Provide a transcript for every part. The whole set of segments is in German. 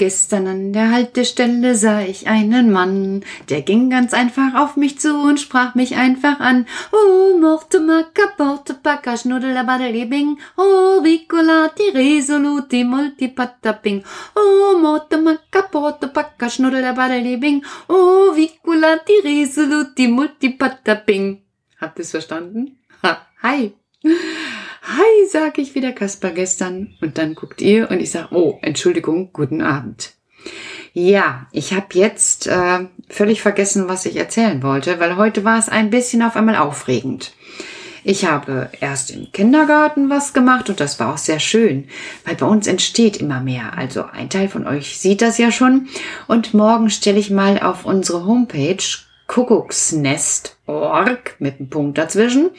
Gestern an der Haltestelle sah ich einen Mann, der ging ganz einfach auf mich zu und sprach mich einfach an. Oh, morte macca, porte pacca, schnuddelabadelibing, oh, ricolati, resoluti, multipataping, oh, morte macca, porte pacca, schnuddelabadelibing, oh, ricolati, resoluti, multipataping. Habt es verstanden? Ha, hi. Hi, sag ich wieder Kasper gestern. Und dann guckt ihr und ich sag, oh, Entschuldigung, guten Abend. Ja, ich habe jetzt äh, völlig vergessen, was ich erzählen wollte, weil heute war es ein bisschen auf einmal aufregend. Ich habe erst im Kindergarten was gemacht und das war auch sehr schön, weil bei uns entsteht immer mehr. Also ein Teil von euch sieht das ja schon. Und morgen stelle ich mal auf unsere Homepage Kuckucksnest.org mit einem Punkt dazwischen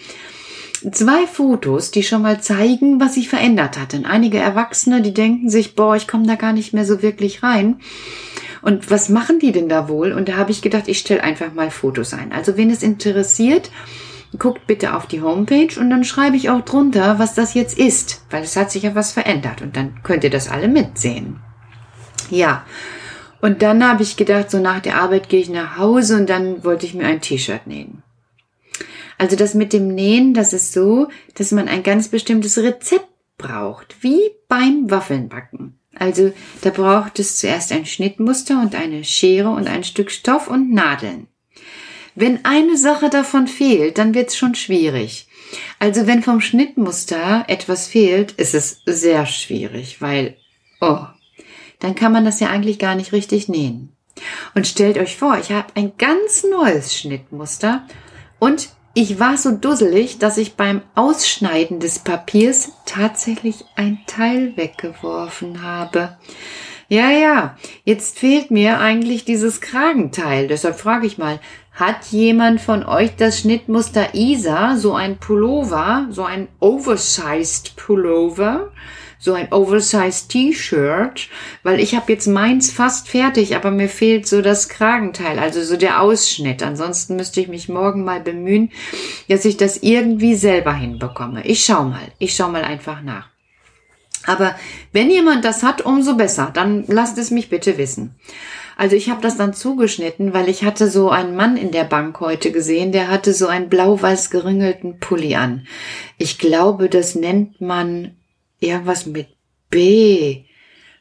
zwei Fotos, die schon mal zeigen, was sich verändert hat. Denn einige Erwachsene, die denken sich, boah, ich komme da gar nicht mehr so wirklich rein. Und was machen die denn da wohl? Und da habe ich gedacht, ich stelle einfach mal Fotos ein. Also wen es interessiert, guckt bitte auf die Homepage und dann schreibe ich auch drunter, was das jetzt ist, weil es hat sich ja was verändert und dann könnt ihr das alle mitsehen. Ja. Und dann habe ich gedacht, so nach der Arbeit gehe ich nach Hause und dann wollte ich mir ein T-Shirt nähen. Also das mit dem Nähen, das ist so, dass man ein ganz bestimmtes Rezept braucht, wie beim Waffelnbacken. Also da braucht es zuerst ein Schnittmuster und eine Schere und ein Stück Stoff und Nadeln. Wenn eine Sache davon fehlt, dann wird es schon schwierig. Also wenn vom Schnittmuster etwas fehlt, ist es sehr schwierig, weil, oh, dann kann man das ja eigentlich gar nicht richtig nähen. Und stellt euch vor, ich habe ein ganz neues Schnittmuster und ich war so dusselig, dass ich beim Ausschneiden des Papiers tatsächlich ein Teil weggeworfen habe. Ja, ja, jetzt fehlt mir eigentlich dieses Kragenteil. Deshalb frage ich mal, hat jemand von euch das Schnittmuster Isa, so ein Pullover, so ein oversized Pullover? So ein oversized T-Shirt, weil ich habe jetzt meins fast fertig, aber mir fehlt so das Kragenteil, also so der Ausschnitt. Ansonsten müsste ich mich morgen mal bemühen, dass ich das irgendwie selber hinbekomme. Ich schau mal, ich schau mal einfach nach. Aber wenn jemand das hat, umso besser. Dann lasst es mich bitte wissen. Also ich habe das dann zugeschnitten, weil ich hatte so einen Mann in der Bank heute gesehen, der hatte so einen blau-weiß geringelten Pulli an. Ich glaube, das nennt man irgendwas mit B.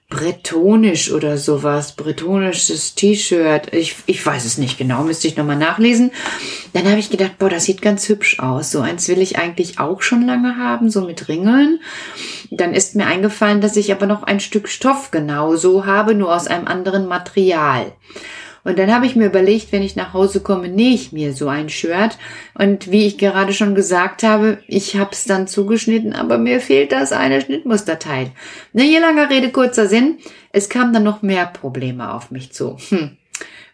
Bretonisch oder sowas. Bretonisches T-Shirt. Ich, ich weiß es nicht genau, müsste ich nochmal nachlesen. Dann habe ich gedacht, boah, das sieht ganz hübsch aus. So eins will ich eigentlich auch schon lange haben, so mit Ringeln. Dann ist mir eingefallen, dass ich aber noch ein Stück Stoff genauso habe, nur aus einem anderen Material. Und dann habe ich mir überlegt, wenn ich nach Hause komme, nähe ich mir so ein Shirt. Und wie ich gerade schon gesagt habe, ich habe es dann zugeschnitten, aber mir fehlt das eine Schnittmusterteil. Na, hier langer Rede, kurzer Sinn. Es kamen dann noch mehr Probleme auf mich zu. Hm.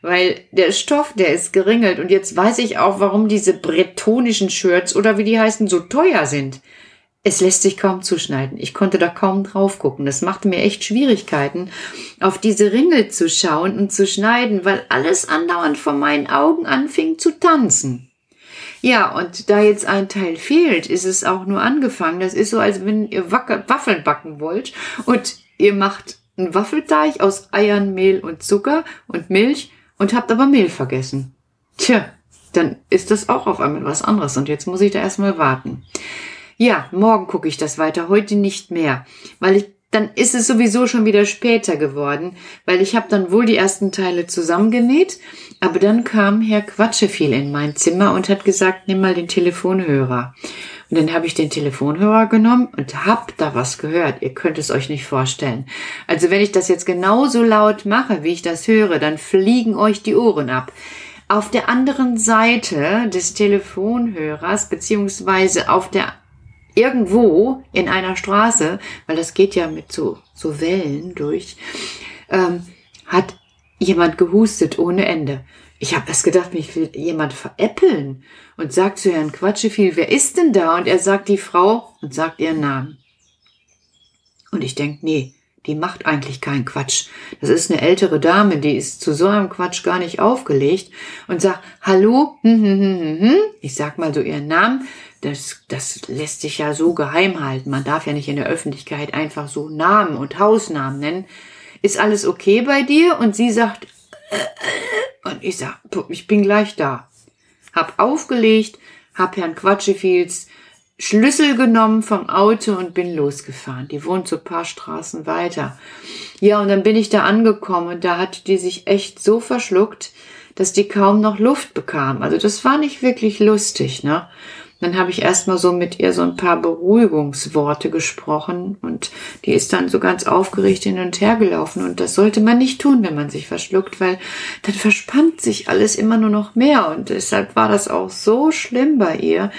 Weil der Stoff, der ist geringelt. Und jetzt weiß ich auch, warum diese bretonischen Shirts oder wie die heißen, so teuer sind es lässt sich kaum zuschneiden. Ich konnte da kaum drauf gucken. Das machte mir echt Schwierigkeiten, auf diese Ringel zu schauen und zu schneiden, weil alles andauernd vor meinen Augen anfing zu tanzen. Ja, und da jetzt ein Teil fehlt, ist es auch nur angefangen. Das ist so, als wenn ihr Waffeln backen wollt und ihr macht einen Waffelteig aus Eiern, Mehl und Zucker und Milch und habt aber Mehl vergessen. Tja, dann ist das auch auf einmal was anderes und jetzt muss ich da erstmal warten. Ja, morgen gucke ich das weiter, heute nicht mehr, weil ich dann ist es sowieso schon wieder später geworden, weil ich habe dann wohl die ersten Teile zusammengenäht, aber dann kam Herr Quatscheviel in mein Zimmer und hat gesagt, nimm mal den Telefonhörer. Und dann habe ich den Telefonhörer genommen und hab da was gehört. Ihr könnt es euch nicht vorstellen. Also wenn ich das jetzt genauso laut mache, wie ich das höre, dann fliegen euch die Ohren ab. Auf der anderen Seite des Telefonhörers, beziehungsweise auf der irgendwo in einer Straße, weil das geht ja mit so, so Wellen durch, ähm, hat jemand gehustet ohne Ende. Ich habe erst gedacht, mich will jemand veräppeln und sagt zu Herrn Quatscheviel, wer ist denn da? Und er sagt die Frau und sagt ihren Namen. Und ich denk, nee, die macht eigentlich keinen Quatsch. Das ist eine ältere Dame, die ist zu so einem Quatsch gar nicht aufgelegt und sagt, hallo, hm, hm, hm, hm, hm. ich sag mal so ihren Namen, das, das lässt sich ja so geheim halten. Man darf ja nicht in der Öffentlichkeit einfach so Namen und Hausnamen nennen. ist alles okay bei dir? Und sie sagt, äh, und ich sag, ich bin gleich da. Hab aufgelegt, hab Herrn Quatschefiels Schlüssel genommen vom Auto und bin losgefahren. Die wohnt so paar Straßen weiter. Ja, und dann bin ich da angekommen und da hat die sich echt so verschluckt, dass die kaum noch Luft bekam. Also das war nicht wirklich lustig, ne? Dann habe ich erstmal so mit ihr so ein paar Beruhigungsworte gesprochen und die ist dann so ganz aufgeregt hin und her gelaufen und das sollte man nicht tun, wenn man sich verschluckt, weil dann verspannt sich alles immer nur noch mehr und deshalb war das auch so schlimm bei ihr,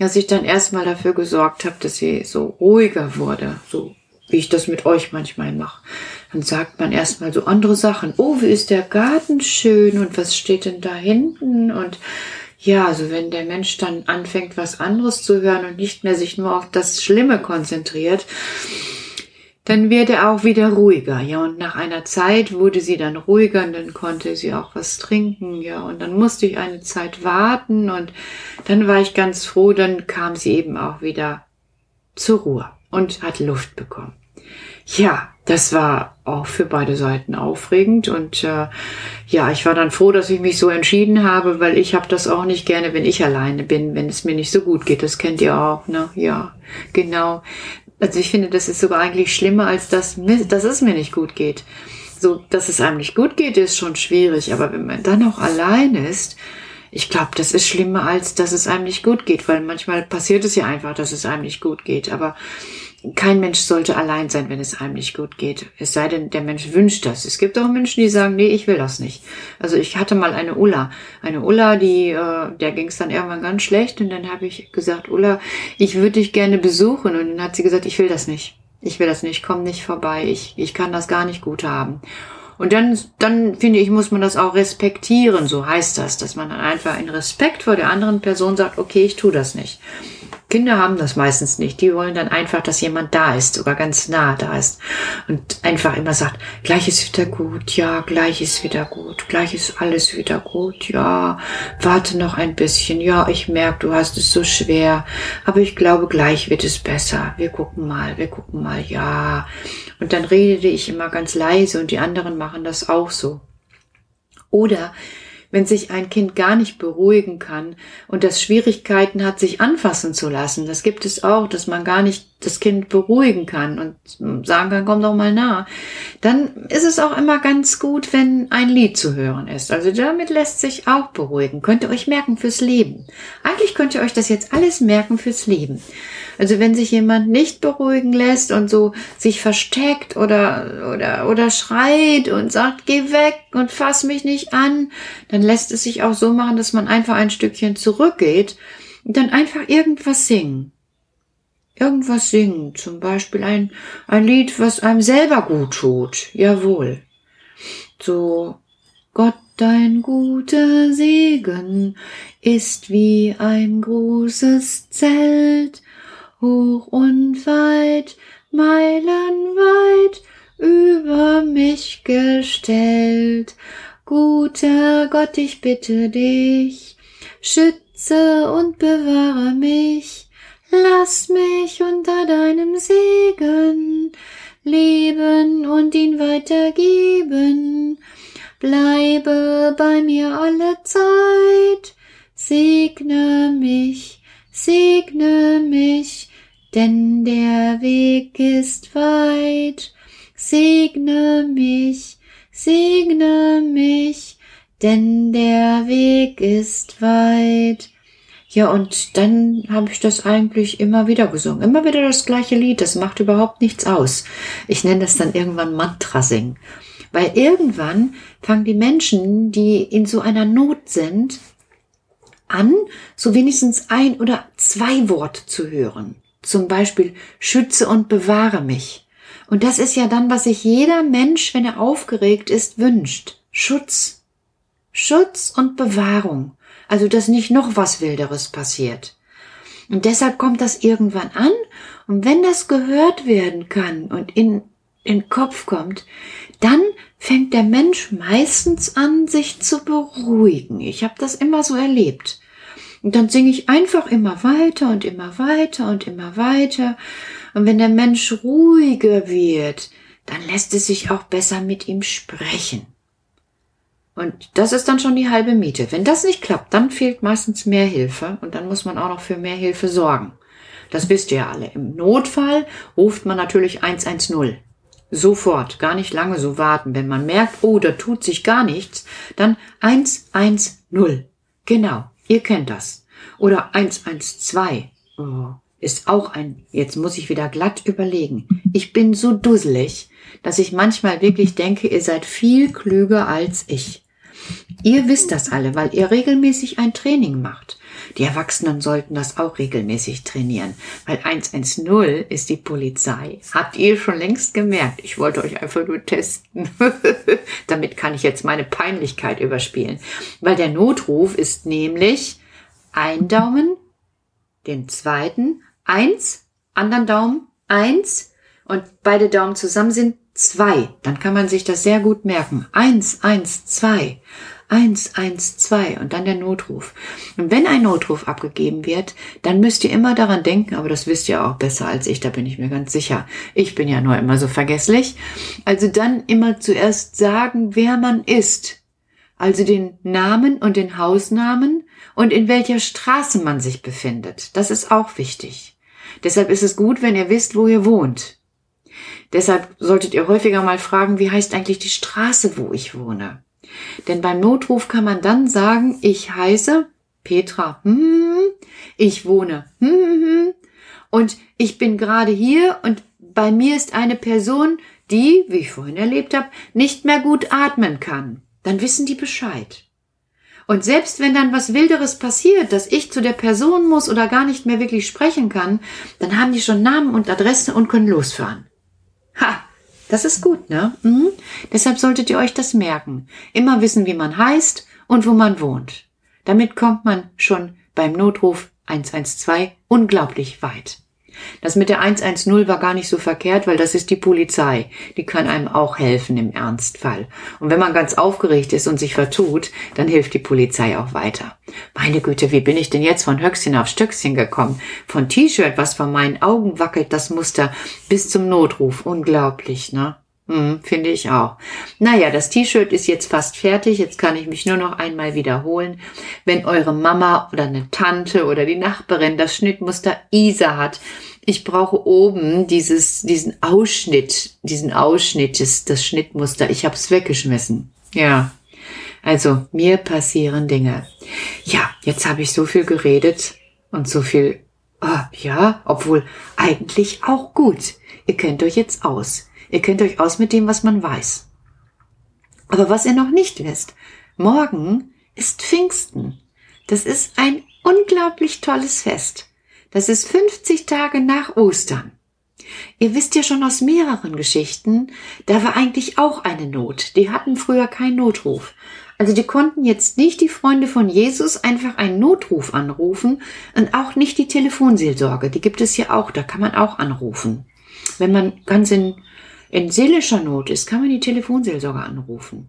dass ich dann erstmal dafür gesorgt habe, dass sie so ruhiger wurde, so wie ich das mit euch manchmal mache. Dann sagt man erstmal so andere Sachen. Oh, wie ist der Garten schön und was steht denn da hinten und ja, also wenn der Mensch dann anfängt, was anderes zu hören und nicht mehr sich nur auf das Schlimme konzentriert, dann wird er auch wieder ruhiger. Ja, und nach einer Zeit wurde sie dann ruhiger und dann konnte sie auch was trinken. Ja, und dann musste ich eine Zeit warten und dann war ich ganz froh, dann kam sie eben auch wieder zur Ruhe und hat Luft bekommen. Ja, das war auch für beide Seiten aufregend und äh, ja, ich war dann froh, dass ich mich so entschieden habe, weil ich habe das auch nicht gerne, wenn ich alleine bin, wenn es mir nicht so gut geht. Das kennt ihr auch, ne? Ja, genau. Also ich finde, das ist sogar eigentlich schlimmer, als dass, dass es mir nicht gut geht. So, dass es einem nicht gut geht, ist schon schwierig, aber wenn man dann auch allein ist, ich glaube, das ist schlimmer, als dass es einem nicht gut geht, weil manchmal passiert es ja einfach, dass es einem nicht gut geht. Aber kein Mensch sollte allein sein, wenn es einem nicht gut geht. Es sei denn, der Mensch wünscht das. Es gibt auch Menschen, die sagen, nee, ich will das nicht. Also ich hatte mal eine Ulla. Eine Ulla, die, äh, der ging es dann irgendwann ganz schlecht und dann habe ich gesagt, Ulla, ich würde dich gerne besuchen. Und dann hat sie gesagt, ich will das nicht. Ich will das nicht, komm nicht vorbei. Ich, ich kann das gar nicht gut haben. Und dann, dann finde ich, muss man das auch respektieren, so heißt das, dass man dann einfach in Respekt vor der anderen Person sagt, okay, ich tu das nicht. Kinder haben das meistens nicht. Die wollen dann einfach, dass jemand da ist, sogar ganz nah da ist. Und einfach immer sagt, gleich ist wieder gut, ja, gleich ist wieder gut, gleich ist alles wieder gut, ja, warte noch ein bisschen, ja, ich merke, du hast es so schwer, aber ich glaube, gleich wird es besser. Wir gucken mal, wir gucken mal, ja. Und dann redete ich immer ganz leise und die anderen machen das auch so. Oder wenn sich ein Kind gar nicht beruhigen kann und das Schwierigkeiten hat, sich anfassen zu lassen. Das gibt es auch, dass man gar nicht das Kind beruhigen kann und sagen kann, komm doch mal nah. Dann ist es auch immer ganz gut, wenn ein Lied zu hören ist. Also damit lässt sich auch beruhigen. Könnt ihr euch merken fürs Leben. Eigentlich könnt ihr euch das jetzt alles merken fürs Leben. Also wenn sich jemand nicht beruhigen lässt und so sich versteckt oder, oder, oder schreit und sagt, geh weg und fass mich nicht an, dann lässt es sich auch so machen, dass man einfach ein Stückchen zurückgeht und dann einfach irgendwas singen. Irgendwas singen, zum Beispiel ein, ein Lied, was einem selber gut tut. Jawohl. So, Gott, dein guter Segen ist wie ein großes Zelt, hoch und weit, meilenweit über mich gestellt. Guter Gott, ich bitte dich, schütze und bewahre mich, lass mich unter deinem Segen leben und ihn weitergeben. Bleibe bei mir alle Zeit, segne mich, segne mich, denn der Weg ist weit. Segne mich, segne mich, denn der Weg ist weit. Ja, und dann habe ich das eigentlich immer wieder gesungen. Immer wieder das gleiche Lied. Das macht überhaupt nichts aus. Ich nenne das dann irgendwann Mantra singen. Weil irgendwann fangen die Menschen, die in so einer Not sind, an, so wenigstens ein oder zwei Worte zu hören. Zum Beispiel schütze und bewahre mich. Und das ist ja dann, was sich jeder Mensch, wenn er aufgeregt ist, wünscht. Schutz. Schutz und Bewahrung. Also, dass nicht noch was Wilderes passiert. Und deshalb kommt das irgendwann an. Und wenn das gehört werden kann und in, den Kopf kommt, dann fängt der Mensch meistens an, sich zu beruhigen. Ich habe das immer so erlebt. Und dann singe ich einfach immer weiter und immer weiter und immer weiter. Und wenn der Mensch ruhiger wird, dann lässt es sich auch besser mit ihm sprechen. Und das ist dann schon die halbe Miete. Wenn das nicht klappt, dann fehlt meistens mehr Hilfe und dann muss man auch noch für mehr Hilfe sorgen. Das wisst ihr ja alle. Im Notfall ruft man natürlich 110. Sofort, gar nicht lange so warten. Wenn man merkt, oh, da tut sich gar nichts, dann 110. Genau, ihr kennt das. Oder 112. Oh, ist auch ein, jetzt muss ich wieder glatt überlegen. Ich bin so dusselig, dass ich manchmal wirklich denke, ihr seid viel klüger als ich. Ihr wisst das alle, weil ihr regelmäßig ein Training macht. Die Erwachsenen sollten das auch regelmäßig trainieren, weil 110 ist die Polizei. Habt ihr schon längst gemerkt? Ich wollte euch einfach nur testen. Damit kann ich jetzt meine Peinlichkeit überspielen. Weil der Notruf ist nämlich ein Daumen, den zweiten, eins, anderen Daumen, eins und beide Daumen zusammen sind zwei. Dann kann man sich das sehr gut merken. Eins, eins, zwei. 112 und dann der Notruf. Und wenn ein Notruf abgegeben wird, dann müsst ihr immer daran denken, aber das wisst ihr auch besser als ich, da bin ich mir ganz sicher. Ich bin ja nur immer so vergesslich. Also dann immer zuerst sagen, wer man ist. Also den Namen und den Hausnamen und in welcher Straße man sich befindet. Das ist auch wichtig. Deshalb ist es gut, wenn ihr wisst, wo ihr wohnt. Deshalb solltet ihr häufiger mal fragen, wie heißt eigentlich die Straße, wo ich wohne. Denn beim Notruf kann man dann sagen, ich heiße Petra, hm, ich wohne, hm, hm, und ich bin gerade hier und bei mir ist eine Person, die, wie ich vorhin erlebt habe, nicht mehr gut atmen kann. Dann wissen die Bescheid. Und selbst wenn dann was Wilderes passiert, dass ich zu der Person muss oder gar nicht mehr wirklich sprechen kann, dann haben die schon Namen und Adresse und können losfahren. Ha! Das ist gut, ne? Mhm. Deshalb solltet ihr euch das merken. Immer wissen, wie man heißt und wo man wohnt. Damit kommt man schon beim Notruf 112 unglaublich weit. Das mit der 110 war gar nicht so verkehrt, weil das ist die Polizei. Die kann einem auch helfen im Ernstfall. Und wenn man ganz aufgeregt ist und sich vertut, dann hilft die Polizei auch weiter. Meine Güte, wie bin ich denn jetzt von Höchstchen auf Stöckchen gekommen? Von T-Shirt, was vor meinen Augen wackelt, das Muster, bis zum Notruf. Unglaublich, ne? Hm, finde ich auch. Naja, das T-Shirt ist jetzt fast fertig. Jetzt kann ich mich nur noch einmal wiederholen. Wenn eure Mama oder eine Tante oder die Nachbarin das Schnittmuster Isa hat, ich brauche oben dieses, diesen Ausschnitt, diesen Ausschnitt, das, das Schnittmuster. Ich habe es weggeschmissen. Ja. Also, mir passieren Dinge. Ja, jetzt habe ich so viel geredet und so viel, oh, ja, obwohl eigentlich auch gut. Ihr kennt euch jetzt aus. Ihr kennt euch aus mit dem, was man weiß. Aber was ihr noch nicht wisst, morgen ist Pfingsten. Das ist ein unglaublich tolles Fest. Das ist 50 Tage nach Ostern. Ihr wisst ja schon aus mehreren Geschichten, da war eigentlich auch eine Not. Die hatten früher keinen Notruf. Also die konnten jetzt nicht die Freunde von Jesus einfach einen Notruf anrufen und auch nicht die Telefonseelsorge. Die gibt es ja auch, da kann man auch anrufen. Wenn man ganz in in seelischer Not ist, kann man die Telefonseelsorger anrufen.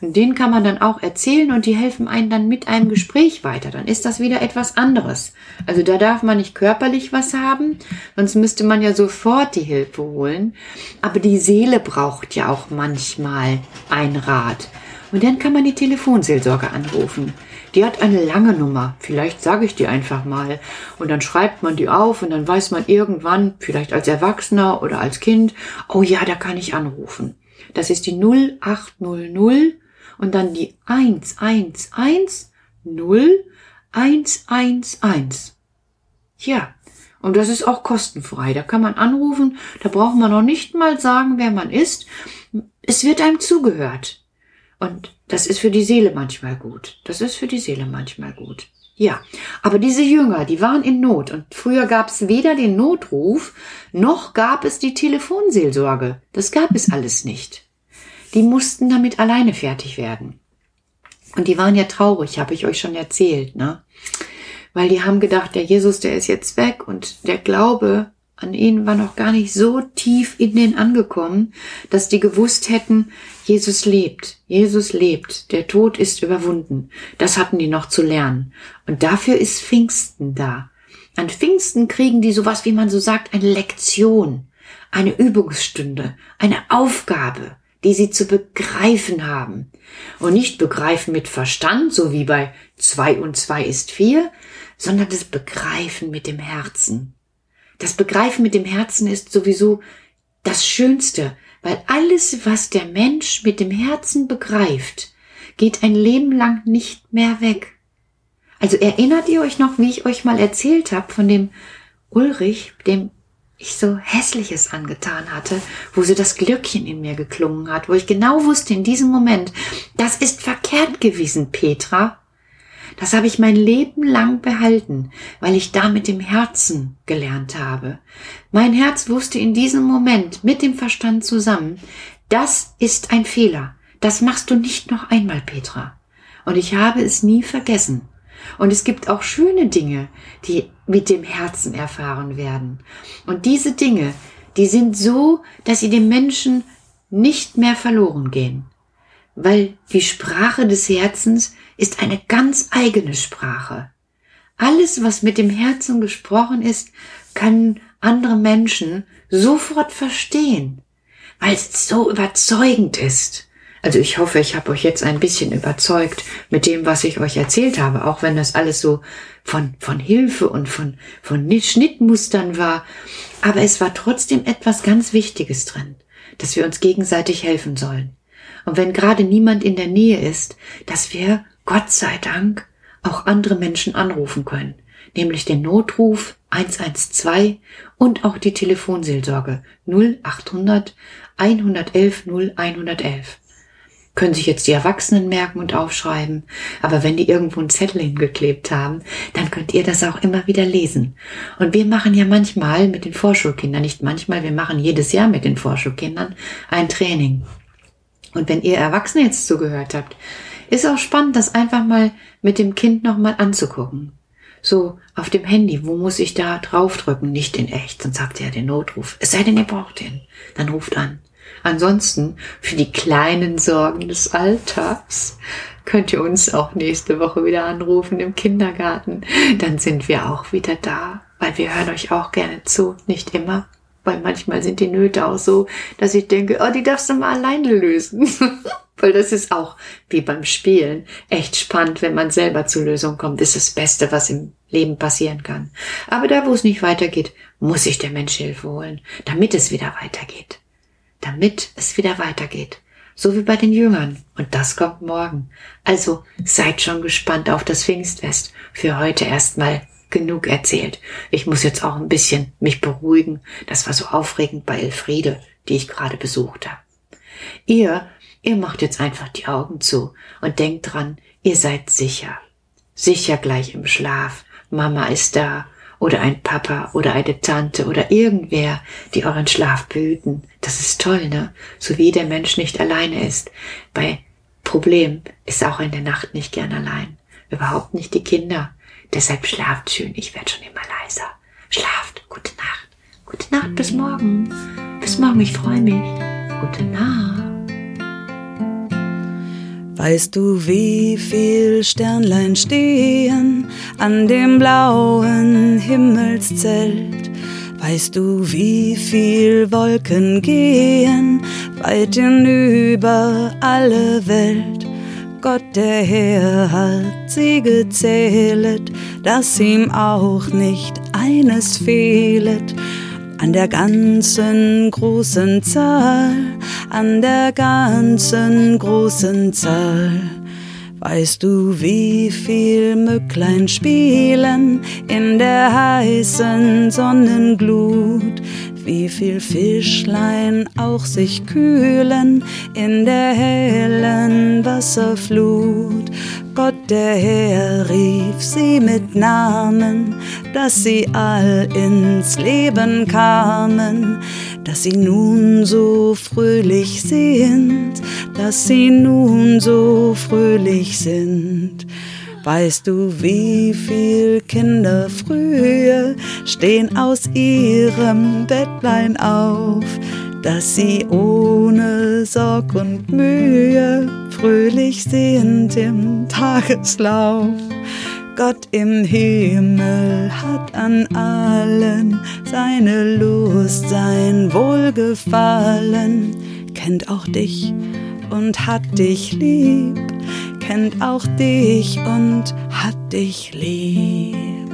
Und denen kann man dann auch erzählen und die helfen einen dann mit einem Gespräch weiter. Dann ist das wieder etwas anderes. Also da darf man nicht körperlich was haben, sonst müsste man ja sofort die Hilfe holen. Aber die Seele braucht ja auch manchmal ein Rat. Und dann kann man die Telefonseelsorge anrufen. Die hat eine lange Nummer. Vielleicht sage ich die einfach mal. Und dann schreibt man die auf und dann weiß man irgendwann, vielleicht als Erwachsener oder als Kind, oh ja, da kann ich anrufen. Das ist die 0800 und dann die 111 0 111. Ja, und das ist auch kostenfrei. Da kann man anrufen, da braucht man noch nicht mal sagen, wer man ist. Es wird einem zugehört. Und das ist für die Seele manchmal gut. Das ist für die Seele manchmal gut. Ja, aber diese Jünger, die waren in Not und früher gab es weder den Notruf noch gab es die Telefonseelsorge. Das gab es alles nicht. Die mussten damit alleine fertig werden. Und die waren ja traurig, habe ich euch schon erzählt, ne? Weil die haben gedacht, der Jesus, der ist jetzt weg und der Glaube an ihnen war noch gar nicht so tief in den angekommen, dass die gewusst hätten, Jesus lebt, Jesus lebt, der Tod ist überwunden. Das hatten die noch zu lernen. Und dafür ist Pfingsten da. An Pfingsten kriegen die sowas, wie man so sagt, eine Lektion. eine Übungsstunde, eine Aufgabe, die sie zu begreifen haben. Und nicht begreifen mit Verstand, so wie bei zwei und zwei ist vier, sondern das Begreifen mit dem Herzen. Das Begreifen mit dem Herzen ist sowieso das Schönste, weil alles, was der Mensch mit dem Herzen begreift, geht ein Leben lang nicht mehr weg. Also erinnert ihr euch noch, wie ich euch mal erzählt habe von dem Ulrich, dem ich so Hässliches angetan hatte, wo so das Glöckchen in mir geklungen hat, wo ich genau wusste in diesem Moment, das ist verkehrt gewesen, Petra. Das habe ich mein Leben lang behalten, weil ich da mit dem Herzen gelernt habe. Mein Herz wusste in diesem Moment mit dem Verstand zusammen, das ist ein Fehler. Das machst du nicht noch einmal, Petra. Und ich habe es nie vergessen. Und es gibt auch schöne Dinge, die mit dem Herzen erfahren werden. Und diese Dinge, die sind so, dass sie dem Menschen nicht mehr verloren gehen. Weil die Sprache des Herzens ist eine ganz eigene Sprache. Alles, was mit dem Herzen gesprochen ist, können andere Menschen sofort verstehen, weil es so überzeugend ist. Also ich hoffe, ich habe euch jetzt ein bisschen überzeugt mit dem, was ich euch erzählt habe, auch wenn das alles so von, von Hilfe und von, von Schnittmustern war. Aber es war trotzdem etwas ganz Wichtiges drin, dass wir uns gegenseitig helfen sollen. Und wenn gerade niemand in der Nähe ist, dass wir, Gott sei Dank, auch andere Menschen anrufen können, nämlich den Notruf 112 und auch die Telefonseelsorge 0800 111 0111 können sich jetzt die Erwachsenen merken und aufschreiben. Aber wenn die irgendwo einen Zettel hingeklebt haben, dann könnt ihr das auch immer wieder lesen. Und wir machen ja manchmal mit den Vorschulkindern, nicht manchmal, wir machen jedes Jahr mit den Vorschulkindern ein Training. Und wenn ihr Erwachsene jetzt zugehört habt, ist auch spannend, das einfach mal mit dem Kind nochmal anzugucken. So auf dem Handy, wo muss ich da draufdrücken? Nicht in echt, sonst sagt er den Notruf. Es sei denn, ihr braucht den. Dann ruft an. Ansonsten für die kleinen Sorgen des Alltags könnt ihr uns auch nächste Woche wieder anrufen im Kindergarten. Dann sind wir auch wieder da, weil wir hören euch auch gerne zu. Nicht immer, weil manchmal sind die Nöte auch so, dass ich denke, oh, die darfst du mal alleine lösen. weil das ist auch wie beim Spielen echt spannend, wenn man selber zur Lösung kommt. Ist das Beste, was im Leben passieren kann. Aber da, wo es nicht weitergeht, muss sich der Mensch Hilfe holen, damit es wieder weitergeht damit es wieder weitergeht. So wie bei den Jüngern. Und das kommt morgen. Also seid schon gespannt auf das Pfingstfest. Für heute erstmal genug erzählt. Ich muss jetzt auch ein bisschen mich beruhigen. Das war so aufregend bei Elfriede, die ich gerade besucht habe. Ihr, ihr macht jetzt einfach die Augen zu und denkt dran, ihr seid sicher. Sicher gleich im Schlaf. Mama ist da oder ein Papa oder eine Tante oder irgendwer, die euren Schlaf behüten. Das ist toll, ne? So wie der Mensch nicht alleine ist. Bei Problem ist auch in der Nacht nicht gern allein. Überhaupt nicht die Kinder. Deshalb schlaft schön. Ich werde schon immer leiser. Schlaft. Gute Nacht. Gute Nacht. Bis morgen. Bis morgen. Ich freue mich. Gute Nacht. Weißt du, wie viel Sternlein stehen an dem blauen Himmelszelt? Weißt du, wie viel Wolken gehen weit hinüber alle Welt? Gott der Herr hat sie gezählet, dass ihm auch nicht eines fehlet an der ganzen großen Zahl, an der ganzen großen Zahl. Weißt du, wie viel Mücklein spielen in der heißen Sonnenglut? Wie viel Fischlein auch sich kühlen in der hellen Wasserflut? Gott der Herr rief sie mit Namen, dass sie all ins Leben kamen, dass sie nun so fröhlich sind, dass sie nun so fröhlich sind. Weißt du, wie viel Kinder früher stehen aus ihrem Bettlein auf, dass sie ohne Sorg und Mühe fröhlich sehend im Tageslauf. Gott im Himmel hat an allen seine Lust Bewusstsein, Wohlgefallen, kennt auch dich und hat dich lieb, kennt auch dich und hat dich lieb.